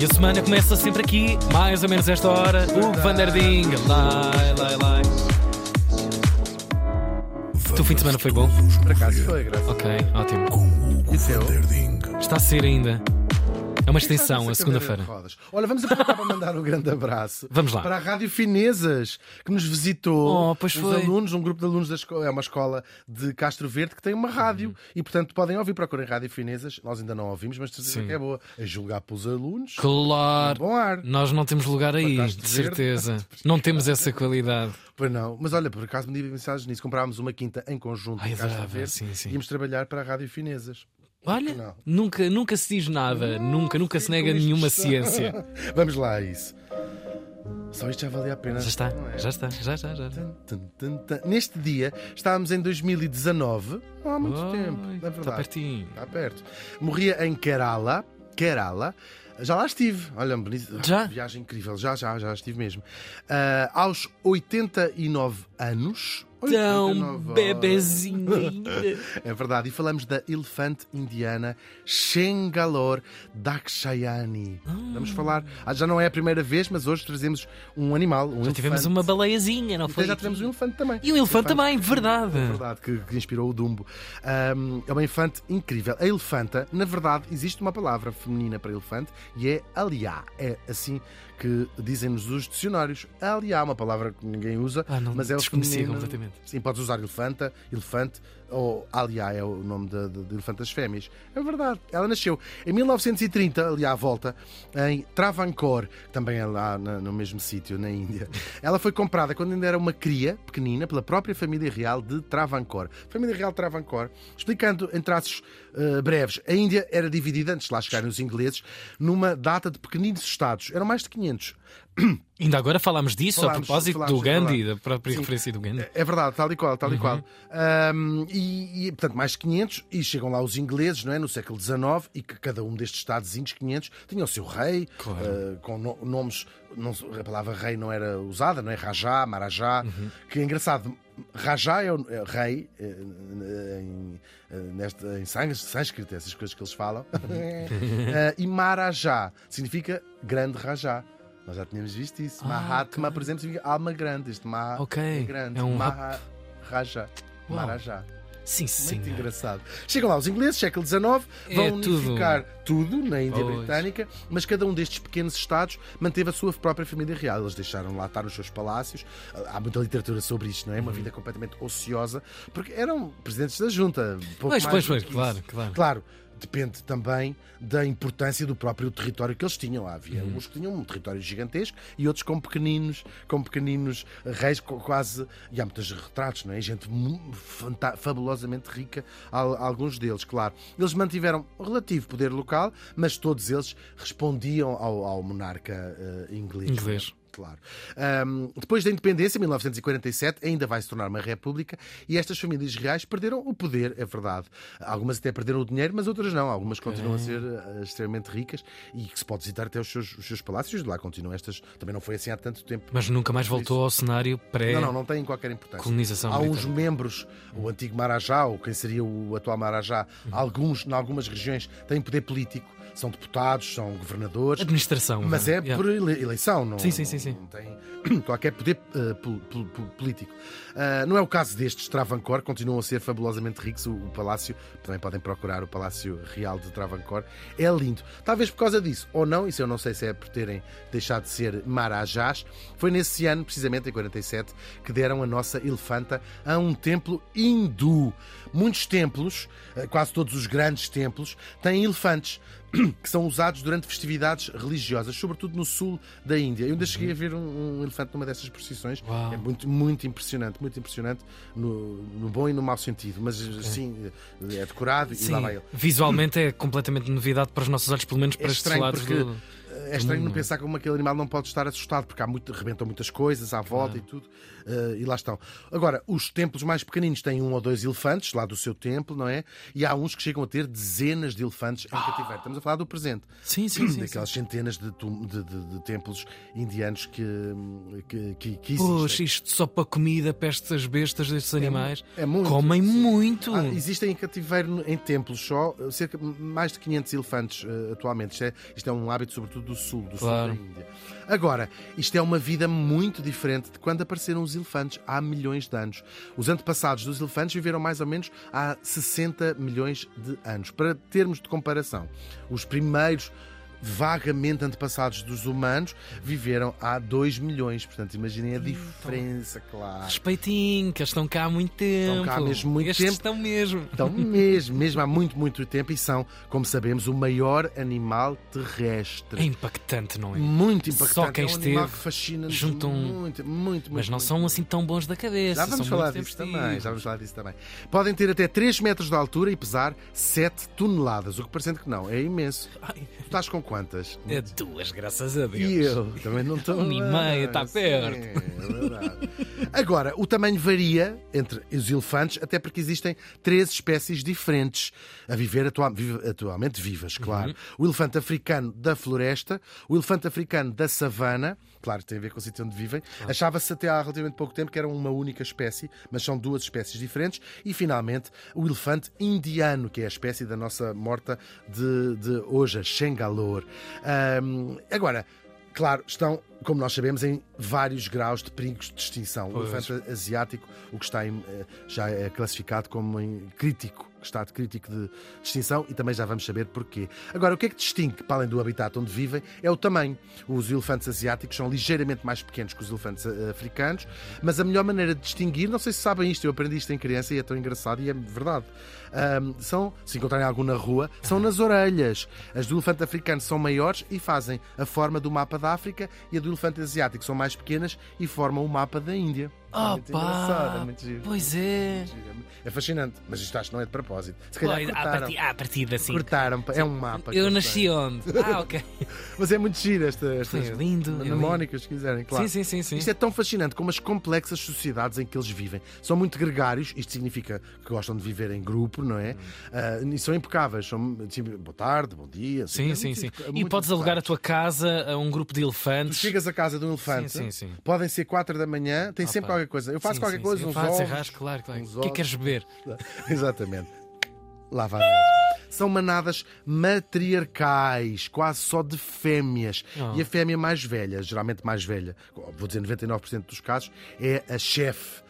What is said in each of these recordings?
E a semana começa sempre aqui, mais ou menos esta hora. Hugo Van der Ding. Lai, lai, lai. O teu fim de semana foi bom? Por acaso foi, graças Ok, ótimo. Com Hugo E van der Ding. Está a ser ainda. É uma extensão, Essa a segunda-feira. Olha, vamos aproveitar para mandar um grande abraço. Vamos lá. Para a Rádio Finesas, que nos visitou. Oh, pois Os foi. alunos, um grupo de alunos da escola, é uma escola de Castro Verde que tem uma rádio. Uhum. E, portanto, podem ouvir, procurem Rádio Finesas. Nós ainda não ouvimos, mas certeza que é boa. A julgar pelos alunos. Claro. Bom ar. Nós não temos lugar aí, de certeza. Não temos essa qualidade. Pois não. Mas olha, por acaso me mensagens nisso. Comprávamos uma quinta em conjunto Ai, em Castro Verde. sim, sim. Íamos trabalhar para a Rádio Finesas. Olha, Não. nunca, nunca se diz nada, nunca, nunca se nega nenhuma está. ciência. Vamos lá a isso. Só isto já valia a pena. Já está, não é? já está, já está, já está. Tum, tum, tum, tum. Neste dia, estávamos em 2019, não há muito Oi, tempo, é verdade. Está pertinho. Está perto. Morria em Kerala, Kerala. Já lá estive. Olha, bonito. Já? Viagem incrível. Já, já, já estive mesmo. Ah, aos 89 anos. Tão 89, bebezinho ainda. É verdade. E falamos da elefante indiana Shengalore Dakshayani. Vamos falar. Ah, já não é a primeira vez, mas hoje trazemos um animal. Um Já tivemos elefante. uma baleiazinha, não foi? já tivemos um elefante também. E um elefante também, verdade. É verdade, que, que inspirou o Dumbo. Ahm, é uma elefante incrível. A elefanta, na verdade, existe uma palavra feminina para elefante e é aliá. É assim que dizem-nos os dicionários. Aliá, uma palavra que ninguém usa, Ah, mas é o desconhecia feminino. completamente. Sim, podes usar elefanta, elefante ou aliá é o nome de, de, de fêmeas. É verdade. Ela nasceu em 1930, ali à volta, em Travancore, que também é lá na- no mesmo sítio, na Índia. Ela foi comprada quando ainda era uma cria pequenina pela própria família real de Travancore. Família real de Travancore, explicando em traços eh, breves, a Índia era dividida, antes de lá chegarem os ingleses, numa data de pequeninos estados. Eram mais de 500. Ainda agora falámos disso Falámos, a propósito falámos, do Gandhi, falámos. da própria Sim. referência do Gandhi. É verdade, tal e qual, tal e qual. Ahm, e, e, portanto, mais 500, e chegam lá os ingleses, não é? No século XIX, e que cada um destes estadozinhos 500 tinha o seu rei, Claro. ah, com no- nomes. Não, a palavra rei não era usada, não é? Rajá, Marajá. Que é engraçado. Rajá é o é rei eh, em, eh, nesta, em sâns- sânscrito, essas coisas que eles falam. Ah, e Marajá significa grande Rajá. Nós já tínhamos visto isso. Ah, Mahatma, por exemplo, significa alma grande. Este Maha Ok, é grande. é um Maharaja. Uau. Marajá. Sim, Muito sim. engraçado. Chegam lá os ingleses, século XIX, É vão tudo. unificar tudo na Índia Pois. Britânica, mas cada um destes pequenos estados manteve a sua própria família real. Eles deixaram lá estar os seus palácios. Há muita literatura sobre isto, não é? Uhum. Uma vida completamente ociosa, porque eram presidentes da junta. pouco Pois, mais pois, pois, claro, claro. Claro, depende também da importância do próprio território que eles tinham. Havia Uhum. uns que tinham um território gigantesco e outros com pequeninos, com pequeninos reis, quase. E há muitos retratos, não é? Gente fabulosamente rica, al- alguns deles, claro. Eles mantiveram relativo poder local, mas todos eles respondiam ao, ao monarca eh, inglês. Inglês. Claro. Ahm, depois da independência, em 1947, ainda vai se tornar uma república e estas famílias reais perderam o poder, é verdade. Algumas até perderam o dinheiro, mas outras não. Algumas continuam a ser eh, extremamente ricas e que se pode visitar até os seus, os seus palácios. De lá continuam estas. Também não foi assim há tanto tempo. Mas nunca mais voltou ao cenário pré. Não, não, não têm qualquer importância. Colonização Há uns membros, o antigo Marajá, ou quem seria o atual Marajá, Uhum. alguns, em algumas regiões, têm poder político. São deputados, são governadores. Administração. Mas é Yeah. por ele- eleição, não, Sim, sim, sim, sim. não tem qualquer poder pol- político. Ah, não é o caso destes Travancore, continuam a ser fabulosamente ricos. O, o palácio, também podem procurar o Palácio Real de Travancore, é lindo. Talvez por causa disso, ou não, isso eu não sei se é por terem deixado de ser Marajás. Foi nesse ano, precisamente em 47, que deram a nossa elefanta a um templo hindu. Muitos templos, eh, quase todos os grandes templos, têm elefantes que são usados durante festividades religiosas, sobretudo no sul da Índia. Eu ainda cheguei a ver um, um elefante numa dessas procissões. Uau. É muito, muito impressionante, muito impressionante no, no bom e no mau sentido, mas sim, é decorado e Sim, lá vai ele. visualmente é completamente novidade para os nossos olhos, pelo menos para É estes lados porque do. É estranho não mundo. pensar como aquele animal não pode estar assustado, porque há muito, rebentam muitas coisas à volta e tudo, eh, e lá estão. Agora, os templos mais pequeninos têm um ou dois elefantes lá do seu templo, não é? E há uns que chegam a ter dezenas de elefantes em cativeiro. Estamos a falar do presente. Sim, sim, sim. sim. Daquelas centenas de, de- de- de templos indianos que, que, que, que existem. Poxa, isto só para comida para estas bestas destes animais. é muito, Comem sim. muito. Ah, existem em cativeiro em templos só cerca mais de 500 elefantes eh, atualmente. Isto é, isto é um hábito, sobretudo do sul, do Claro. sul da Índia. Agora, isto é uma vida muito diferente de quando apareceram os elefantes há milhões de anos. Os antepassados dos elefantes viveram mais ou menos há 60 milhões de anos. Para termos de comparação, os primeiros vagamente antepassados dos humanos viveram há 2 milhões. Portanto, imaginem a diferença, claro. Respeitinho, que eles estão cá há muito tempo. cá há mesmo muito Estes tempo. estão mesmo. Então, mesmo, mesmo há muito, muito tempo, e são, como sabemos, o maior animal terrestre. É impactante, não é? Muito impactante. Só quem é um esteve um- muito, muito, muito. Mas não muito, são assim tão bons da cabeça. Já vamos falar disso também, já vamos falar disso também. Podem ter até 3 metros de altura e pesar 7 toneladas, o que parecendo que não, é imenso. Ai, Tu estás com quantas? é duas, graças a Deus. E eu também não estou. Um e meio, está Sim, perto. é verdade. Agora, o tamanho varia entre os elefantes, até porque existem três espécies diferentes a viver atua- vive- atualmente vivas, claro. O elefante africano da floresta, o elefante africano da savana, claro, tem a ver com o sítio onde vivem. Achava-se até há relativamente pouco tempo que era uma única espécie, mas são duas espécies diferentes. E finalmente, o elefante indiano, que é a espécie da nossa morta de, de hoje, a Xengalor. Ahm, agora, Claro, estão, como nós sabemos, em vários graus de perigos de extinção. O elefante asiático, o que está em, eh, já é classificado como em crítico, estado crítico de extinção, e também já vamos saber porquê. Agora, o que é que distingue, para além do habitat onde vivem, é o tamanho. Os elefantes asiáticos são ligeiramente mais pequenos que os elefantes eh, africanos, mas a melhor maneira de distinguir, não sei se sabem isto, eu aprendi isto em criança e é tão engraçado e é verdade. Ahm, são, se encontrarem algum na rua, são nas orelhas. As do elefante africano são maiores e fazem a forma do mapa da África e a do elefante asiático são mais pequenas e formam o mapa da Índia. É muito engraçado, é Opa! muito giro. Pois é. É fascinante, mas isto acho que não é de propósito. Se calhar Pois, à cortaram. partida, à partida assim. Cortaram, é um mapa. Eu nasci têm. onde? Ah, ok. Mas é muito giro esta, estas É lindo, é mnemónicas, se quiserem, claro. Sim, sim, sim, sim. Isto é tão fascinante como as complexas sociedades em que eles vivem. São muito gregários, isto significa que gostam de viver em grupo, não Hum. é? Ah, e são impecáveis. São, tipo, boa tarde, bom dia. Sim, é sim, muito- sim. é E podes alugar a tua casa a um grupo de Tu elefantes. chegas à casa de um elefante, Sim, sim, sim. podem ser 4 da manhã, tem Ah, sempre pá. Qualquer coisa. Eu faço Sim, qualquer sim, coisa, sim. uns Faz, ovos. claro, claro. uns O que é que queres beber? Exatamente. Lá vai. São manadas matriarcais, quase só de fêmeas. Oh. E a fêmea mais velha, geralmente mais velha, vou dizer 99% dos casos, é a chefe.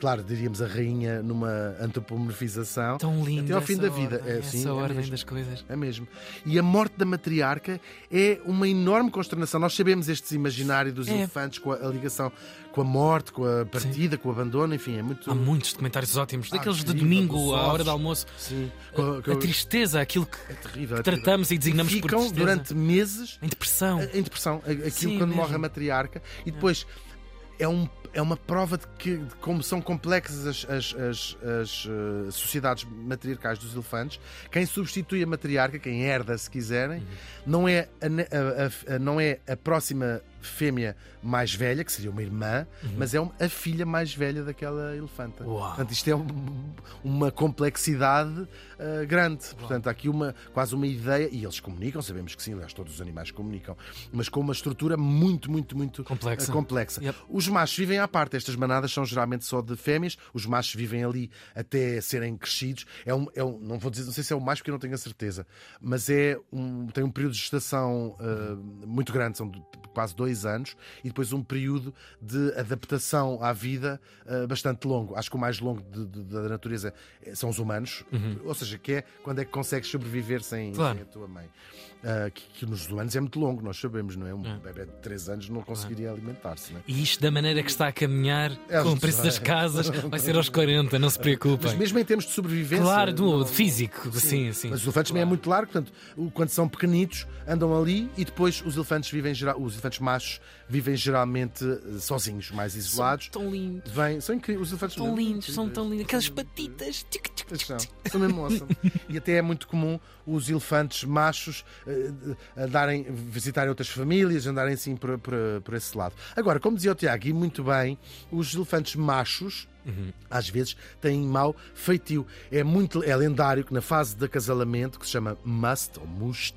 Claro, diríamos a rainha numa antropomorfização. Tão lindo. Até ao fim essa da vida. ordem, É, essa sim, é ordem mesmo. das coisas. É mesmo. E a morte da matriarca é uma enorme consternação. Nós sabemos este imaginário dos É. elefantes com a, a ligação com a morte, com a partida, com o abandono, enfim, é muito. Há muitos documentários ótimos, daqueles de incrível, domingo, à hora do almoço. Sim, com- A tristeza, aquilo que é terrível. é tratamos e designamos por ficam tristeza. durante meses em depressão. em depressão. Aquilo Sim, quando mesmo. morre a matriarca e depois é, um, é uma prova de, que, de como são complexas as, as- as- as, eh, sociedades matriarcais dos elefantes. Quem substitui a matriarca, quem herda, se quiserem, Uhum. não, é a- a- a- não é a próxima fêmea mais velha, que seria uma irmã, mas é a filha mais velha daquela elefanta. Uhum. Uau. Portanto, isto é um- uma complexidade ah, grande. Portanto, há aqui uma, quase uma ideia, e eles comunicam, sabemos que sim, aliás, todos os animais comunicam, mas com uma estrutura muito, muito, muito Complexa. ah, complexa. Yep. Os machos vivem à parte, estas manadas são geralmente só de fêmeas, os machos vivem ali até serem crescidos. É um, é um- não vou dizer, não sei se é o macho porque eu não tenho a certeza, mas é um, tem um período de gestação ah, muito grande, são de quase dois anos, e depois um período de adaptação à vida ah, bastante longo. Acho que o mais longo de- de- da natureza eh, são os humanos, ou seja, que é quando é que consegues sobreviver sem, Uhum. Claro. sem a tua mãe. Ah, que, que nos humanos é muito longo, nós sabemos, não é? Um É. bebê de 3 anos não conseguiria alimentar-se, é? E isto da maneira que está a caminhar, É, com o preço das sei. casas, vai ser aos 40, não se Mas preocupem. mesmo em termos de sobrevivência. Claro, do não- físico, sim, sim. Mas os elefantes também é muito largo, portanto, quando são pequenitos, andam ali e depois os elefantes vivem geral, os elefantes machos vivem geralmente eh, sozinhos, mais isolados. Tão lindos, Vêm, são incríveis, os elefantes tão lindos, são incríveis. tão lindos. Aquelas patitas. tic, tic, Pois tic, São, são mesmo awesome. E até é muito comum os elefantes machos eh, eh, darem, visitarem outras famílias, andarem assim por, por, por esse lado. Agora, como dizia o Tiago, e muito bem, os elefantes machos. Às vezes têm mau feitio. É muito é lendário que na fase de acasalamento, que se chama must ou must,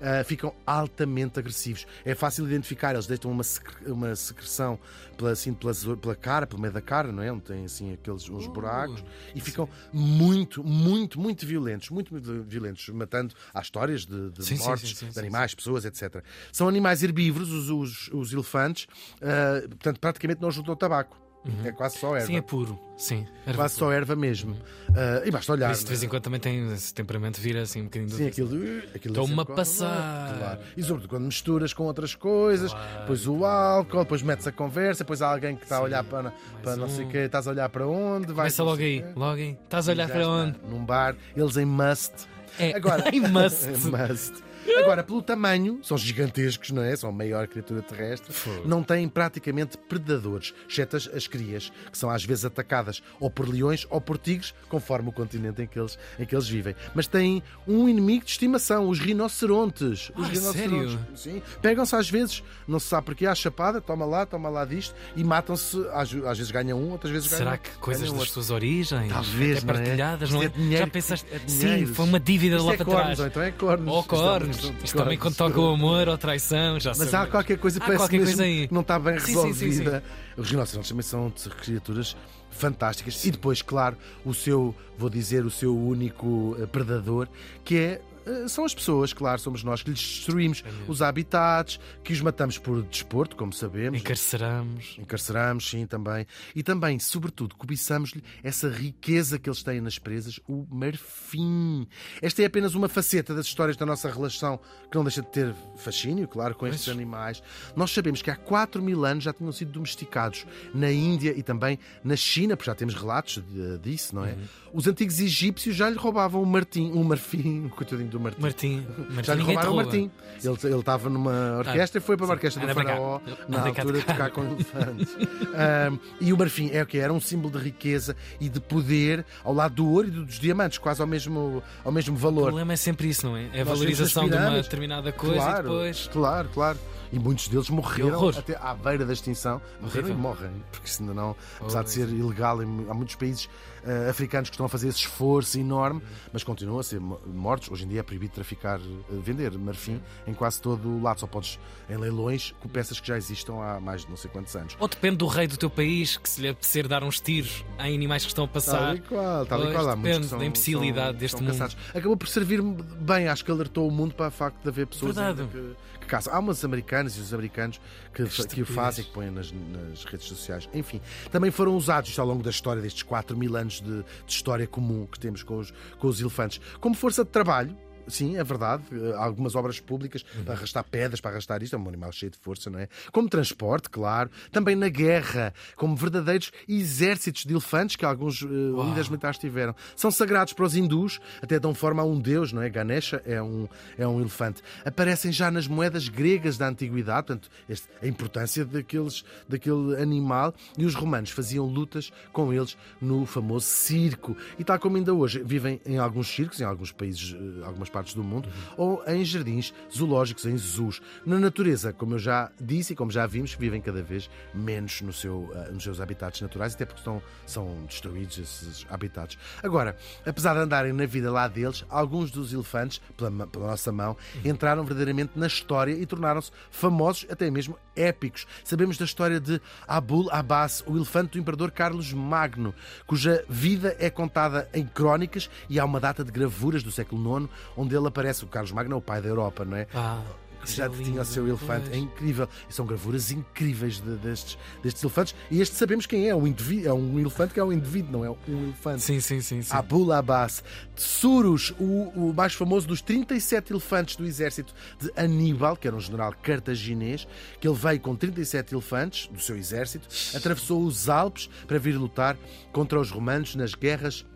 ah, ficam altamente agressivos. É fácil identificar, eles deitam uma, secre- uma secreção pela, assim, pela, pela cara, pelo meio da cara, não é? Onde tem assim aqueles uns buracos e ficam muito, muito, muito violentos, muito, muito violentos, matando. Há histórias de, de Sim, mortes sim, sim, de animais, pessoas, etc. São animais herbívoros, os, os, os elefantes, ah, portanto, praticamente não juntam tabaco. É quase só erva. Sim, é puro. Sim. Quase só erva mesmo. Ah, e basta olhar. Isso, de vez em quando também tem esse temperamento, vira assim um bocadinho Sim, aquilo. uh, aquilo Estou-me sempre a passar. Claro. E sobretudo quando misturas com outras coisas, Claro, depois o álcool, depois metes a conversa, depois há alguém que está a olhar para, para não sei o um. quê, estás a olhar para onde, vai. Começa logo aí, logo aí. Estás a olhar para onde? Num bar, eles em must. É, Agora, em must. must. Agora, pelo tamanho, são gigantescos, não é? São a maior criatura terrestre. Fogo. Não têm praticamente predadores, exceto as, as crias, que são às vezes atacadas ou por leões ou por tigres, conforme o continente em que eles, em que eles vivem. Mas têm um inimigo de estimação, os rinocerontes. Os Ah, rinocerontes. sério? Sim. Pegam-se às vezes, não se sabe porquê, à chapada, toma lá, toma lá disto, e matam-se. Às, às vezes ganham um, outras vezes Será ganham que coisas das outro. suas origens? Talvez, até não é? partilhadas, Isto não é? é dinheiro, Já pensaste? é Sim, foi uma dívida Isto lá é para cornos, trás. ou então é cornos. Ou é cornos. Cornos. Isto também quando toca o amor ou traição, já Mas há qualquer coisa Há parece qualquer mesmo coisa aí. que não está bem Sim, sim, sim, resolvida. Os rinocerontes também são criaturas fantásticas. E depois, claro, o seu, vou dizer, o seu único eh, predador, que é. Eh, São as pessoas, claro, somos nós que lhes destruímos mesmo. os habitats, que os matamos por desporto, como sabemos. Encarceramos. Encarceramos, sim, também. E também, sobretudo, cobiçamos-lhe essa riqueza que eles têm nas presas, o marfim. Esta é apenas uma faceta das histórias da nossa relação que não deixa de ter fascínio, claro, com estes animais. Nós sabemos que há 4 mil anos já tinham sido domesticados na Índia e também na China, porque já temos relatos disso, não é? Uhum. Os antigos egípcios já lhe roubavam o martim, um marfim, o coitadinho do martim. Martim. Martim Já lhe roubaram o. Martim. Ele, estava numa orquestra e foi para a sim. orquestra do. Faraó na altura tocar com elefantes. Ahm, e o marfim é o que era um símbolo de riqueza e de poder ao lado do ouro e dos diamantes, quase ao mesmo, ao mesmo O valor. problema é sempre isso, não é? É a valorização de uma determinada coisa e Claro, depois. claro, claro. E muitos deles morreram até à beira da extinção. Morreram Horrível. e morrem, porque isso ainda não, apesar de ser ilegal, há muitos países eh, africanos que estão a fazer esse esforço enorme, mas continuam a ser mo- mortos. Hoje em dia é proibido traficar, eh, vender marfim em quase todo o lado. Só podes em leilões com peças que já existam há mais de não sei quantos anos. Ou depende do rei do teu país que se lhe apetecer dar uns tiros em animais que estão a Tal passar. e qual, tal e qual. Há muitos depende são, da imbecilidade são- deste são mundo. Acabou por servir bem, acho que alertou o mundo para o facto de haver pessoas que, que caçam. Há umas americanas e os americanos que, que o fazem, que põem nas, nas redes sociais. Enfim, também foram usados isto ao longo da história, destes 4 mil anos de, de história comum que temos com os, com os elefantes, como força de trabalho. Sim, é verdade. Eh, algumas obras públicas para arrastar pedras, para arrastar isto. É um animal cheio de força, não é? Como transporte, claro. Também na guerra, como verdadeiros exércitos de elefantes que alguns eh, líderes militares tiveram. São sagrados para os hindus, até dão forma a um deus, não é? Ganesha é um, é um elefante. Aparecem já nas moedas gregas da antiguidade, portanto, este- a importância daqueles, daquele animal. E os romanos faziam lutas com eles no famoso circo. E tal como ainda hoje, vivem em alguns circos, em alguns países, eh, algumas partes do mundo, ou em jardins zoológicos, em zoos. Na natureza, como eu já disse e como já vimos, vivem cada vez menos no seu, eh, nos seus habitats naturais, até porque estão, são destruídos esses habitats. Agora, apesar de andarem na vida lá deles, alguns dos elefantes, pela, pela nossa mão, entraram verdadeiramente na história e tornaram-se famosos, até mesmo épicos. Sabemos da história de Abul Abbas, o elefante do imperador Carlos Magno, cuja vida é contada em crónicas e há uma data de gravuras do século IX onde ele aparece. O Carlos Magno é o pai da Europa, não é? Ah, que já é tinha o lindo, seu elefante. É pois. incrível. E são gravuras incríveis de- destes, destes elefantes. E este sabemos quem é. Um indivíduo, é um elefante que é um indivíduo, não é um elefante. Sim, sim, sim. sim. Abul Abbas. Tsurus, o, o mais famoso dos 37 elefantes do exército de Aníbal, que era um general cartaginês, que ele veio com 37 elefantes do seu exército, atravessou os Alpes para vir lutar contra os romanos nas guerras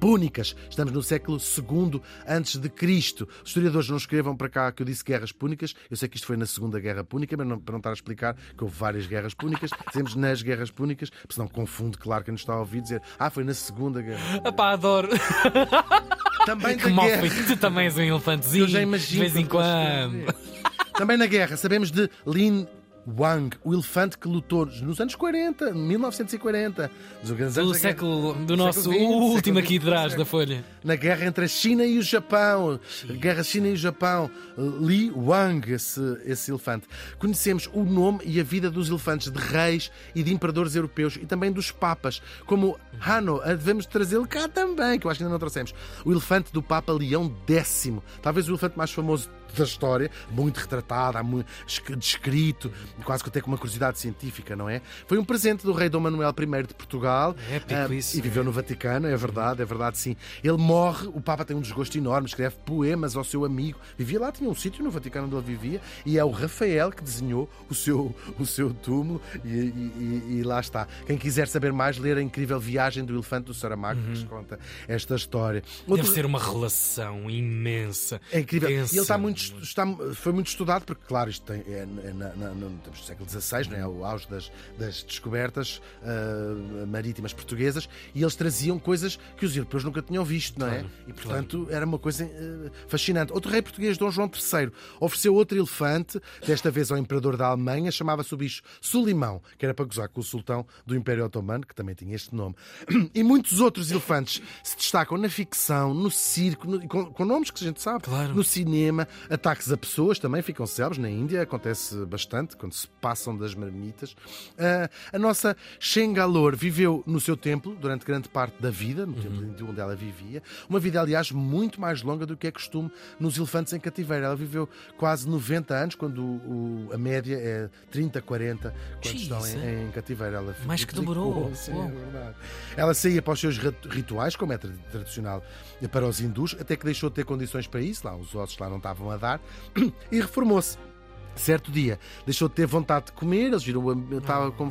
púnicas. Estamos no século II antes de Cristo. Os historiadores não escrevam para cá que eu disse guerras púnicas. Eu sei que isto foi na Segunda Guerra Púnica, mas não, para não estar a explicar que houve várias guerras púnicas. Dizemos nas guerras púnicas, porque senão confunde, claro, quem nos está a ouvir dizer ah, foi na Segunda Guerra. Ah pá, adoro. Também da Que mal guerra. foi. Tu também és um elefantezinho. Eu já De imagino. vez em quando. Também na guerra, sabemos de Lin Wang, o elefante que lutou nos anos 40, 1940, nos grandes Do século, do nosso último aqui XX, de trás século- da folha. na guerra entre a China e o Japão. Guerra China e o Japão. Li Wang, esse, esse elefante. Conhecemos o nome e a vida dos elefantes de reis e de imperadores europeus e também dos papas, como Hanno. Ah, Devemos trazê-lo cá também, que eu acho que ainda não trouxemos. O elefante do Papa Leão X. Talvez o elefante mais famoso da história, muito esc- descrito, quase que até com uma curiosidade científica, não é? Foi um presente do rei Dom Manuel I de Portugal É épico ah, isso. e viveu no Vaticano, é verdade, é verdade sim. Ele morre, o Papa tem um desgosto enorme, escreve poemas ao seu amigo. Vivia lá, tinha um sítio no Vaticano onde ele vivia, e é o Rafael que desenhou o seu, o seu túmulo, e, e- e- lá está. Quem quiser saber mais, ler a incrível Viagem do Elefante do Saramago, que nos conta esta história. Outro- Deve ser uma relação imensa. é incrível. Tensa. E ele está muito, estu- está, foi muito estudado, porque, claro, isto tem, é, é na, na, no, século XVI, não é? o auge das, das descobertas ah, marítimas portuguesas, e eles traziam coisas que os europeus nunca tinham visto, não é? Claro, E, portanto, era uma coisa ah, fascinante. Outro rei português, Dom João III, ofereceu outro elefante, desta vez ao imperador da Alemanha, chamava-se o bicho Sulimão, que era para gozar com o sultão do Império Otomano, que também tinha este nome. E muitos outros elefantes se destacam na ficção, no circo, no- com, com nomes que a gente sabe, Claro. no cinema, ataques a pessoas também ficam célebres. Na Índia acontece bastante, quando se passam das marmitas. Ah, a nossa Shengalore viveu no seu templo durante grande parte da vida, no templo índio onde ela vivia. Uma vida, aliás, muito mais longa do que é costume nos elefantes em cativeiro. Ela viveu quase 90 anos, quando o- o- a média é 30, 40, quando Xiii, estão em, em cativeiro. Ela Mais que demorou. sim, Uau. é verdade. Ela saía para os seus rit- rituais, como é tra- tradicional para os hindus, até que deixou de ter condições para isso, lá os ossos lá não estavam a e reformou-se. Certo dia deixou de ter vontade de comer, eles viram o ambi- estava com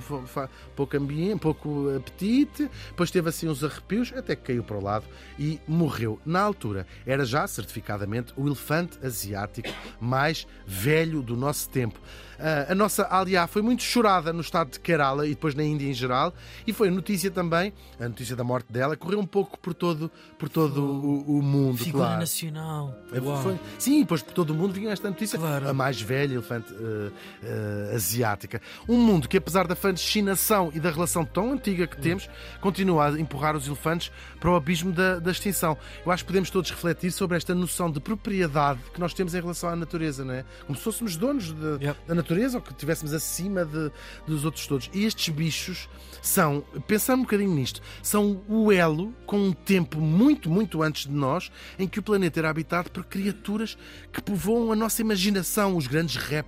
pouco ambiente, pouco apetite, depois teve assim uns arrepios, até que caiu para o lado e morreu. Na altura, era já certificadamente o elefante asiático mais velho do nosso tempo. Ah, a nossa aliá foi muito chorada no estado de Kerala e depois na Índia em geral, e foi notícia também, a notícia da morte dela, correu um pouco por todo, por todo o, o mundo. Figura claro. nacional. É, foi- sim, depois por todo o mundo vinha esta notícia. Claro. A mais velha elefante eh, eh, asiática. Um mundo que, apesar da fascinação e da relação tão antiga que temos, continua a empurrar os elefantes para o abismo da, da extinção. Eu acho que podemos todos refletir sobre esta noção de propriedade que nós temos em relação à natureza, não é? Como se fôssemos donos de- da natureza ou que estivéssemos acima de- dos outros todos. E estes bichos são, pensando um bocadinho nisto, são o elo com um tempo muito, muito antes de nós, em que o planeta era habitado por criaturas que povoam a nossa imaginação, os grandes répteis,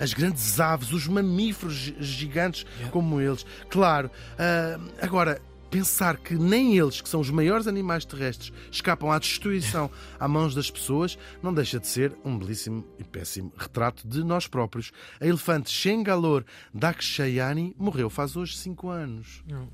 as grandes aves, os mamíferos gi- gigantes Yeah. como eles. Claro, ah, agora. Pensar que nem eles, que são os maiores animais terrestres, escapam à destruição à mãos das pessoas, não deixa de ser um belíssimo e péssimo retrato de nós próprios. A elefante Shengalore Dakshayani morreu faz hoje cinco anos. Não.